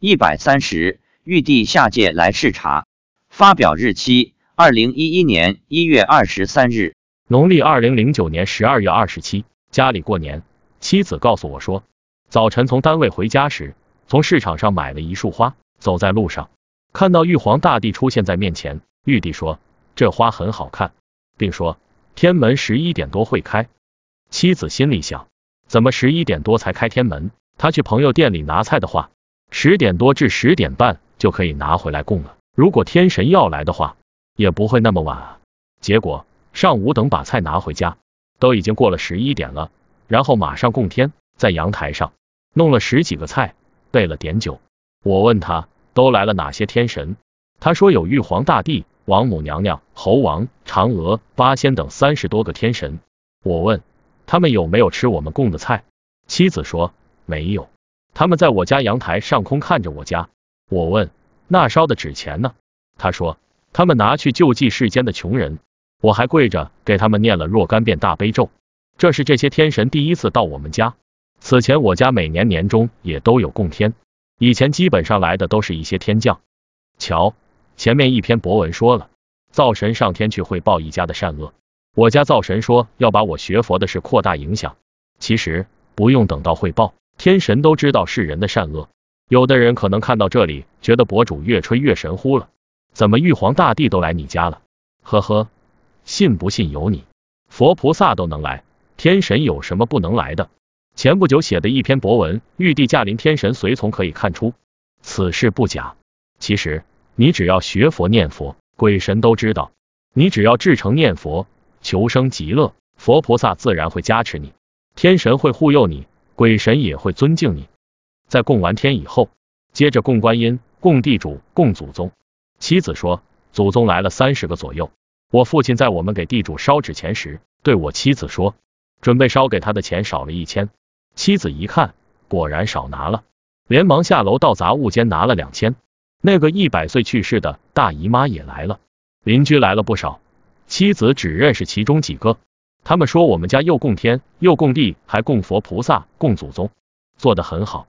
一百三十，玉帝下界来视察。发表日期：二零一一年一月二十三日，农历二零零九年十二月二十七。家里过年，妻子告诉我说，早晨从单位回家时，从市场上买了一束花，走在路上，看到玉皇大帝出现在面前。玉帝说，这花很好看，并说天门十一点多会开。妻子心里想，怎么十一点多才开天门？他去朋友店里拿菜的话，十点多至十点半就可以拿回来供了。如果天神要来的话，也不会那么晚啊。结果上午等把菜拿回家，都已经过了十一点了，然后马上供天，在阳台上弄了十几个菜，备了点酒。我问他都来了哪些天神，他说有玉皇大帝、王母娘娘、猴王、嫦娥、八仙等三十多个天神。我问他们有没有吃我们供的菜，妻子说。没有，他们在我家阳台上空看着我家。我问，那烧的纸钱呢？他说，他们拿去救济世间的穷人。我还跪着给他们念了若干遍大悲咒。这是这些天神第一次到我们家，此前我家每年年终也都有供天，以前基本上来的都是一些天将。瞧，前面一篇博文说了，灶神上天去汇报一家的善恶。我家灶神说要把我学佛的事扩大影响，其实不用等到汇报。天神都知道世人的善恶，有的人可能看到这里，觉得博主越吹越神乎了。怎么玉皇大帝都来你家了？呵呵，信不信由你。佛菩萨都能来，天神有什么不能来的？前不久写的一篇博文，玉帝驾临，天神随从，可以看出此事不假。其实你只要学佛念佛，鬼神都知道。你只要至诚念佛，求生极乐，佛菩萨自然会加持你，天神会护佑你。鬼神也会尊敬你。在供完天以后，接着供观音、供地主、供祖宗。妻子说，祖宗来了三十个左右。我父亲在我们给地主烧纸钱时，对我妻子说，准备烧给他的钱少了一千。妻子一看，果然少拿了，连忙下楼到杂物间拿了两千。那个一百岁去世的大姨妈也来了，邻居来了不少，妻子只认识其中几个。他们说我们家又供天又供地，还供佛菩萨、供祖宗，做得很好。